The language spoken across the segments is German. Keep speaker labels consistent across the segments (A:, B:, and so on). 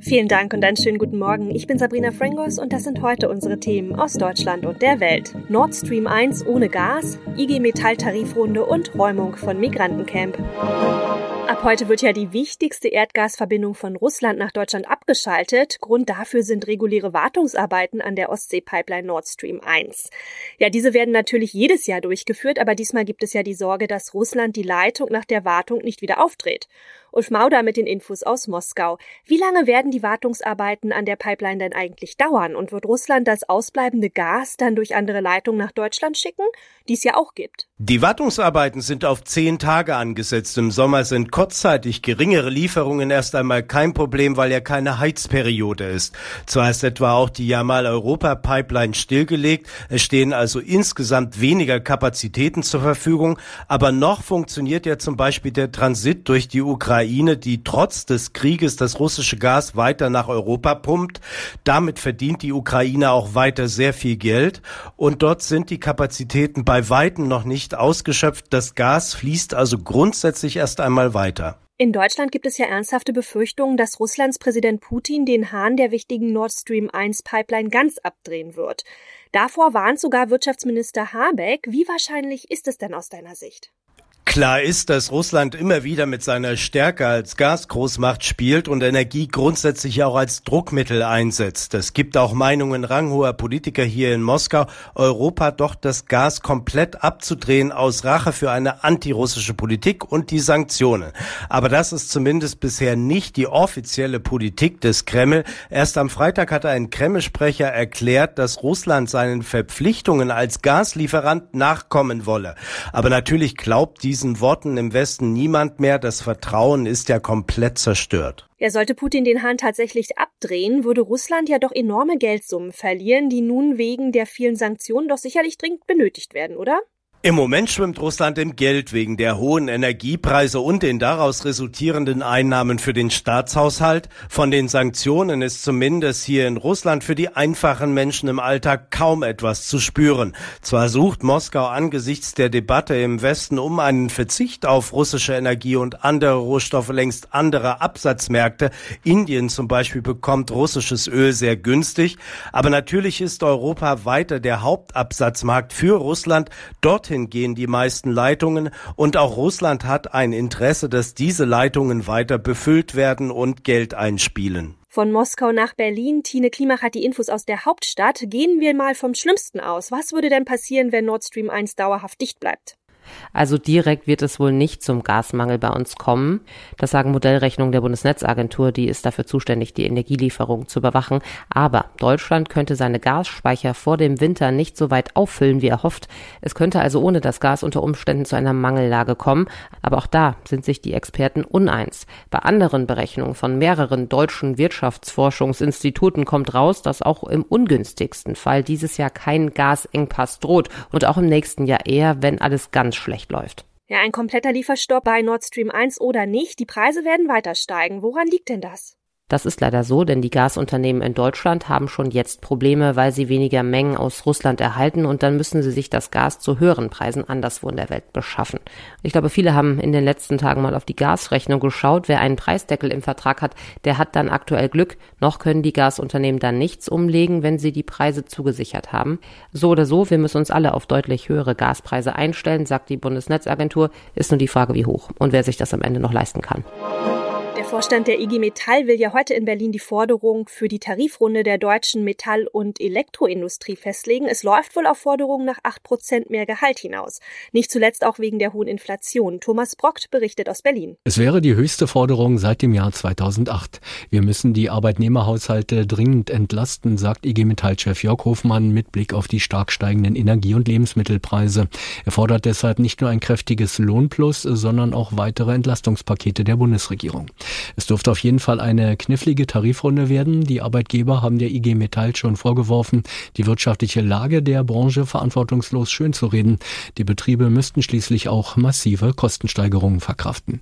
A: Vielen Dank und einen schönen guten Morgen. Ich bin Sabrina Frangos und das sind heute unsere Themen aus Deutschland und der Welt. Nord Stream 1 ohne Gas, IG Metall Tarifrunde und Räumung von Migrantencamp. Ab heute wird ja die wichtigste Erdgasverbindung von Russland nach Deutschland abgeschaltet. Grund dafür sind reguläre Wartungsarbeiten an der Ostsee-Pipeline Nord Stream 1. Ja, diese werden natürlich jedes Jahr durchgeführt, aber diesmal gibt es ja die Sorge, dass Russland die Leitung nach der Wartung nicht wieder aufdreht. Ulf Mauder mit den Infos aus Moskau. Wie lange werden die Wartungsarbeiten an der Pipeline denn eigentlich dauern? Und wird Russland das ausbleibende Gas dann durch andere Leitungen nach Deutschland schicken, die es ja auch gibt?
B: Die Wartungsarbeiten sind auf zehn Tage angesetzt. Im Sommer sind kurzzeitig geringere Lieferungen erst einmal kein Problem, weil ja keine Heizperiode ist. Zwar ist etwa auch die Jamal-Europa-Pipeline stillgelegt, es stehen also insgesamt weniger Kapazitäten zur Verfügung, aber noch funktioniert ja zum Beispiel der Transit durch die Ukraine die trotz des Krieges das russische Gas weiter nach Europa pumpt. Damit verdient die Ukraine auch weiter sehr viel Geld. Und dort sind die Kapazitäten bei Weitem noch nicht ausgeschöpft. Das Gas fließt also grundsätzlich erst einmal weiter.
A: In Deutschland gibt es ja ernsthafte Befürchtungen, dass Russlands Präsident Putin den Hahn der wichtigen Nord Stream 1 Pipeline ganz abdrehen wird. Davor warnt sogar Wirtschaftsminister Habeck. Wie wahrscheinlich ist es denn aus deiner Sicht?
B: Klar ist, dass Russland immer wieder mit seiner Stärke als Gasgroßmacht spielt und Energie grundsätzlich auch als Druckmittel einsetzt. Es gibt auch Meinungen ranghoher Politiker hier in Moskau, Europa doch das Gas komplett abzudrehen aus Rache für eine antirussische Politik und die Sanktionen. Aber das ist zumindest bisher nicht die offizielle Politik des Kreml. Erst am Freitag hatte ein Kreml-Sprecher erklärt, dass Russland seinen Verpflichtungen als Gaslieferant nachkommen wolle. Aber natürlich glaubt diesen diesen Worten im Westen niemand mehr. Das Vertrauen ist ja komplett zerstört.
A: Ja, sollte Putin den Hahn tatsächlich abdrehen, würde Russland ja doch enorme Geldsummen verlieren, die nun wegen der vielen Sanktionen doch sicherlich dringend benötigt werden, oder?
B: Im Moment schwimmt Russland im Geld wegen der hohen Energiepreise und den daraus resultierenden Einnahmen für den Staatshaushalt. Von den Sanktionen ist zumindest hier in Russland für die einfachen Menschen im Alltag kaum etwas zu spüren. Zwar sucht Moskau angesichts der Debatte im Westen um einen Verzicht auf russische Energie und andere Rohstoffe längst andere Absatzmärkte. Indien zum Beispiel bekommt russisches Öl sehr günstig. Aber natürlich ist Europa weiter der Hauptabsatzmarkt für Russland. Dort dorthin gehen die meisten Leitungen und auch Russland hat ein Interesse, dass diese Leitungen weiter befüllt werden und Geld einspielen.
A: Von Moskau nach Berlin. Tine Klimach hat die Infos aus der Hauptstadt. Gehen wir mal vom Schlimmsten aus. Was würde denn passieren, wenn Nord Stream 1 dauerhaft dicht bleibt?
C: Also direkt wird es wohl nicht zum Gasmangel bei uns kommen. Das sagen Modellrechnungen der Bundesnetzagentur, die ist dafür zuständig, die Energielieferung zu überwachen. Aber Deutschland könnte seine Gasspeicher vor dem Winter nicht so weit auffüllen, wie er hofft. Es könnte also ohne das Gas unter Umständen zu einer Mangellage kommen. Aber auch da sind sich die Experten uneins. Bei anderen Berechnungen von mehreren deutschen Wirtschaftsforschungsinstituten kommt raus, dass auch im ungünstigsten Fall dieses Jahr kein Gasengpass droht und auch im nächsten Jahr eher, wenn alles ganz schlecht läuft.
A: Ja, ein kompletter Lieferstopp bei Nord Stream 1 oder nicht, die Preise werden weiter steigen. Woran liegt denn das?
C: Das ist leider so, denn die Gasunternehmen in Deutschland haben schon jetzt Probleme, weil sie weniger Mengen aus Russland erhalten und dann müssen sie sich das Gas zu höheren Preisen anderswo in der Welt beschaffen. Ich glaube, viele haben in den letzten Tagen mal auf die Gasrechnung geschaut. Wer einen Preisdeckel im Vertrag hat, der hat dann aktuell Glück. Noch können die Gasunternehmen dann nichts umlegen, wenn sie die Preise zugesichert haben. So oder so, wir müssen uns alle auf deutlich höhere Gaspreise einstellen, sagt die Bundesnetzagentur. Ist nur die Frage, wie hoch und wer sich das am Ende noch leisten kann.
A: Vorstand der IG Metall will ja heute in Berlin die Forderung für die Tarifrunde der deutschen Metall- und Elektroindustrie festlegen. Es läuft wohl auf Forderungen nach acht Prozent mehr Gehalt hinaus. Nicht zuletzt auch wegen der hohen Inflation. Thomas Brockt berichtet aus Berlin.
D: Es wäre die höchste Forderung seit dem Jahr 2008. Wir müssen die Arbeitnehmerhaushalte dringend entlasten, sagt IG Metall-Chef Jörg Hofmann mit Blick auf die stark steigenden Energie- und Lebensmittelpreise. Er fordert deshalb nicht nur ein kräftiges Lohnplus, sondern auch weitere Entlastungspakete der Bundesregierung. Es dürfte auf jeden Fall eine knifflige Tarifrunde werden. Die Arbeitgeber haben der IG Metall schon vorgeworfen, die wirtschaftliche Lage der Branche verantwortungslos schönzureden. Die Betriebe müssten schließlich auch massive Kostensteigerungen verkraften.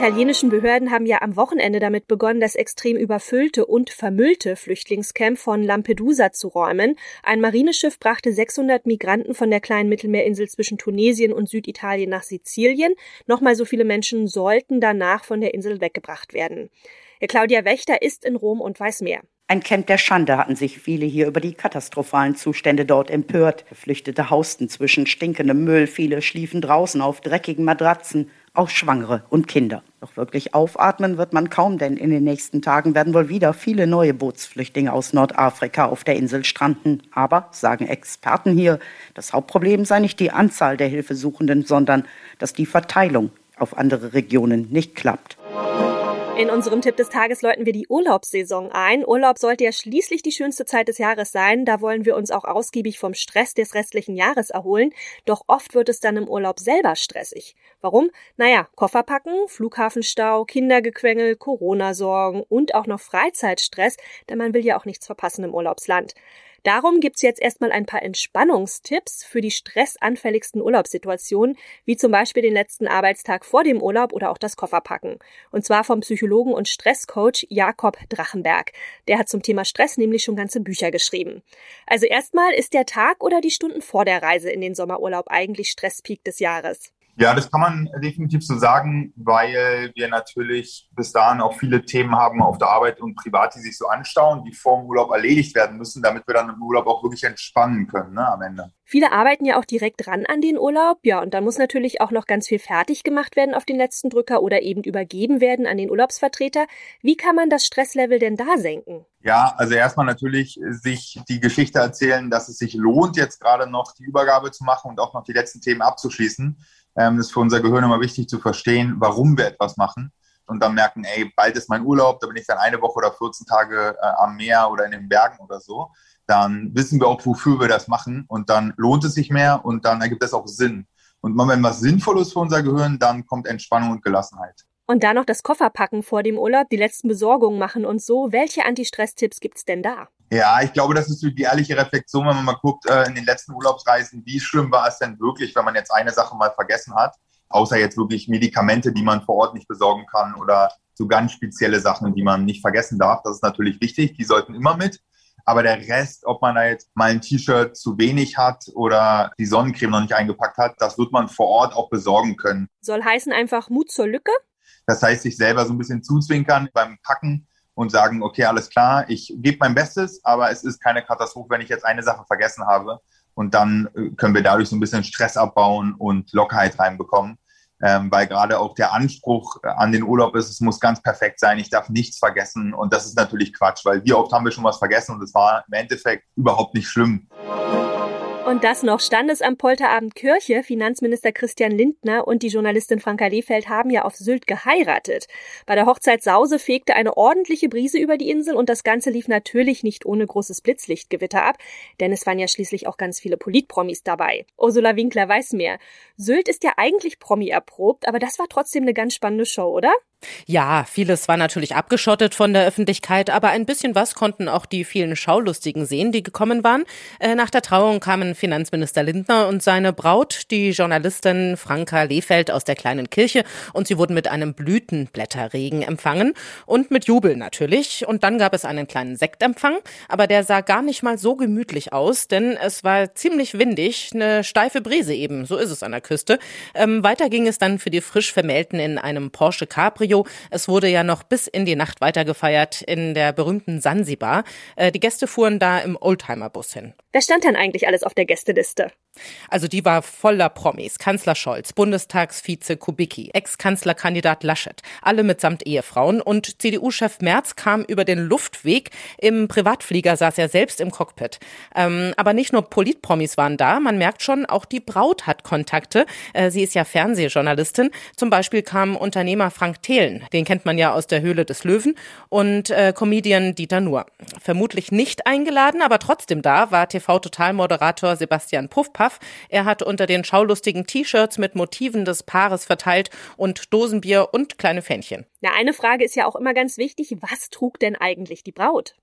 A: Die italienischen Behörden haben ja am Wochenende damit begonnen, das extrem überfüllte und vermüllte Flüchtlingscamp von Lampedusa zu räumen. Ein Marineschiff brachte 600 Migranten von der kleinen Mittelmeerinsel zwischen Tunesien und Süditalien nach Sizilien. Nochmal so viele Menschen sollten danach von der Insel weggebracht werden. Claudia Wächter ist in Rom und weiß mehr.
E: Ein Camp der Schande hatten sich viele hier über die katastrophalen Zustände dort empört. Geflüchtete hausten zwischen stinkendem Müll, viele schliefen draußen auf dreckigen Matratzen, auch Schwangere und Kinder. Doch wirklich aufatmen wird man kaum, denn in den nächsten Tagen werden wohl wieder viele neue Bootsflüchtlinge aus Nordafrika auf der Insel stranden. Aber, sagen Experten hier, das Hauptproblem sei nicht die Anzahl der Hilfesuchenden, sondern dass die Verteilung auf andere Regionen nicht klappt.
A: In unserem Tipp des Tages läuten wir die Urlaubssaison ein. Urlaub sollte ja schließlich die schönste Zeit des Jahres sein. Da wollen wir uns auch ausgiebig vom Stress des restlichen Jahres erholen. Doch oft wird es dann im Urlaub selber stressig. Warum? Naja, Koffer packen, Flughafenstau, Kindergequengel, Corona-Sorgen und auch noch Freizeitstress, denn man will ja auch nichts verpassen im Urlaubsland. Darum gibt's jetzt erstmal ein paar Entspannungstipps für die stressanfälligsten Urlaubssituationen, wie zum Beispiel den letzten Arbeitstag vor dem Urlaub oder auch das Kofferpacken. Und zwar vom Psychologen und Stresscoach Jakob Drachenberg. Der hat zum Thema Stress nämlich schon ganze Bücher geschrieben. Also erstmal ist der Tag oder die Stunden vor der Reise in den Sommerurlaub eigentlich Stresspeak des Jahres.
F: Ja, das kann man definitiv so sagen, weil wir natürlich bis dahin auch viele Themen haben auf der Arbeit und privat, die sich so anstauen, die vor dem Urlaub erledigt werden müssen, damit wir dann im Urlaub auch wirklich entspannen können ne, am Ende.
A: Viele arbeiten ja auch direkt ran an den Urlaub, ja, und dann muss natürlich auch noch ganz viel fertig gemacht werden auf den letzten Drücker oder eben übergeben werden an den Urlaubsvertreter. Wie kann man das Stresslevel denn da senken?
F: Ja, also erstmal natürlich sich die Geschichte erzählen, dass es sich lohnt, jetzt gerade noch die Übergabe zu machen und auch noch die letzten Themen abzuschließen. Ähm, ist für unser Gehirn immer wichtig zu verstehen, warum wir etwas machen und dann merken, ey, bald ist mein Urlaub, da bin ich dann eine Woche oder 14 Tage äh, am Meer oder in den Bergen oder so. Dann wissen wir auch, wofür wir das machen und dann lohnt es sich mehr und dann ergibt es auch Sinn. Und wenn was sinnvoll ist für unser Gehirn, dann kommt Entspannung und Gelassenheit.
A: Und dann noch das Kofferpacken vor dem Urlaub, die letzten Besorgungen machen und so. Welche Anti-Stress-Tipps gibt's denn da?
F: Ja, ich glaube, das ist die ehrliche Reflexion, wenn man mal guckt, äh, in den letzten Urlaubsreisen, wie schlimm war es denn wirklich, wenn man jetzt eine Sache mal vergessen hat, außer jetzt wirklich Medikamente, die man vor Ort nicht besorgen kann oder so ganz spezielle Sachen, die man nicht vergessen darf. Das ist natürlich wichtig, die sollten immer mit. Aber der Rest, ob man da jetzt mal ein T-Shirt zu wenig hat oder die Sonnencreme noch nicht eingepackt hat, das wird man vor Ort auch besorgen können.
A: Soll heißen einfach Mut zur Lücke?
F: Das heißt, sich selber so ein bisschen zuzwinkern beim Packen und sagen, okay, alles klar, ich gebe mein Bestes, aber es ist keine Katastrophe, wenn ich jetzt eine Sache vergessen habe. Und dann äh, können wir dadurch so ein bisschen Stress abbauen und Lockerheit reinbekommen. Ähm, weil gerade auch der Anspruch an den Urlaub ist, es muss ganz perfekt sein, ich darf nichts vergessen. Und das ist natürlich Quatsch, weil wie oft haben wir schon was vergessen und es war im Endeffekt überhaupt nicht schlimm.
A: Und das noch Standesamt Polterabend Kirche. Finanzminister Christian Lindner und die Journalistin Franka Lehfeld haben ja auf Sylt geheiratet. Bei der Hochzeit Sause fegte eine ordentliche Brise über die Insel und das Ganze lief natürlich nicht ohne großes Blitzlichtgewitter ab, denn es waren ja schließlich auch ganz viele Politpromis dabei. Ursula Winkler weiß mehr. Sylt ist ja eigentlich Promi erprobt, aber das war trotzdem eine ganz spannende Show, oder?
G: Ja, vieles war natürlich abgeschottet von der Öffentlichkeit, aber ein bisschen was konnten auch die vielen Schaulustigen sehen, die gekommen waren. Äh, nach der Trauung kamen Finanzminister Lindner und seine Braut, die Journalistin Franka Lehfeld aus der kleinen Kirche, und sie wurden mit einem Blütenblätterregen empfangen und mit Jubel natürlich. Und dann gab es einen kleinen Sektempfang, aber der sah gar nicht mal so gemütlich aus, denn es war ziemlich windig, eine steife Brise eben, so ist es an der Küste. Ähm, weiter ging es dann für die frisch Vermählten in einem Porsche Capri Cabrio. Es wurde ja noch bis in die Nacht weiter gefeiert in der berühmten Sansibar. Äh, die Gäste fuhren da im Oldtimer-Bus hin.
A: Wer stand denn eigentlich alles auf der Gästeliste?
G: Also die war voller Promis. Kanzler Scholz, Bundestagsvize Kubicki, Ex-Kanzlerkandidat Laschet, alle mitsamt Ehefrauen und CDU-Chef Merz kam über den Luftweg. Im Privatflieger saß er selbst im Cockpit. Ähm, aber nicht nur Politpromis waren da, man merkt schon, auch die Braut hat Kontakte. Äh, sie ist ja Fernsehjournalistin. Zum Beispiel kam Unternehmer Frank Thelen, den kennt man ja aus der Höhle des Löwen, und äh, Comedian Dieter Nuhr. Vermutlich nicht eingeladen, aber trotzdem da war TV-Total-Moderator Sebastian Puffpaff. Er hat unter den schaulustigen T-Shirts mit Motiven des Paares verteilt und Dosenbier und kleine Fähnchen.
A: Na, eine Frage ist ja auch immer ganz wichtig. Was trug denn eigentlich die Braut?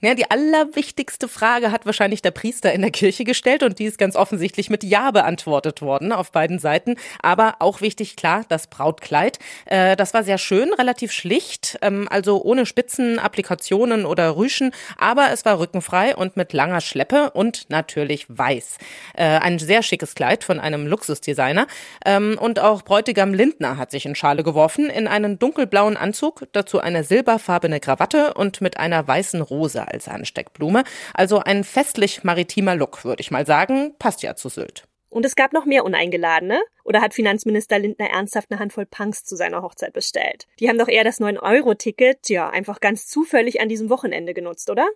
G: Ja, die allerwichtigste Frage hat wahrscheinlich der Priester in der Kirche gestellt und die ist ganz offensichtlich mit Ja beantwortet worden auf beiden Seiten. Aber auch wichtig, klar, das Brautkleid. Äh, das war sehr schön, relativ schlicht, ähm, also ohne Spitzen, Applikationen oder Rüschen, aber es war rückenfrei und mit langer Schleppe und natürlich weiß. Äh, ein sehr schickes Kleid von einem Luxusdesigner. Ähm, und auch Bräutigam Lindner hat sich in Schale geworfen, in einen dunkelblauen Anzug, dazu eine silberfarbene Krawatte und mit einer weißen Rose Rose als Ansteckblume. Also ein festlich maritimer Look, würde ich mal sagen. Passt ja zu Sylt.
A: Und es gab noch mehr Uneingeladene? Oder hat Finanzminister Lindner ernsthaft eine Handvoll Punks zu seiner Hochzeit bestellt? Die haben doch eher das 9-Euro-Ticket, ja, einfach ganz zufällig an diesem Wochenende genutzt, oder?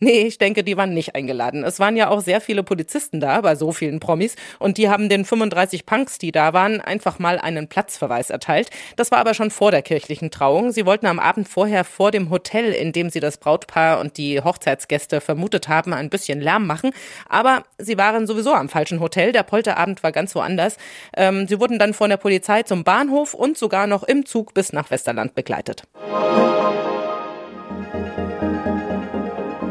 G: Nee, ich denke, die waren nicht eingeladen. Es waren ja auch sehr viele Polizisten da, bei so vielen Promis, und die haben den 35 Punks, die da waren, einfach mal einen Platzverweis erteilt. Das war aber schon vor der kirchlichen Trauung. Sie wollten am Abend vorher vor dem Hotel, in dem sie das Brautpaar und die Hochzeitsgäste vermutet haben, ein bisschen Lärm machen. Aber sie waren sowieso am falschen Hotel. Der Polterabend war ganz woanders. Ähm, sie wurden dann von der Polizei zum Bahnhof und sogar noch im Zug bis nach Westerland begleitet.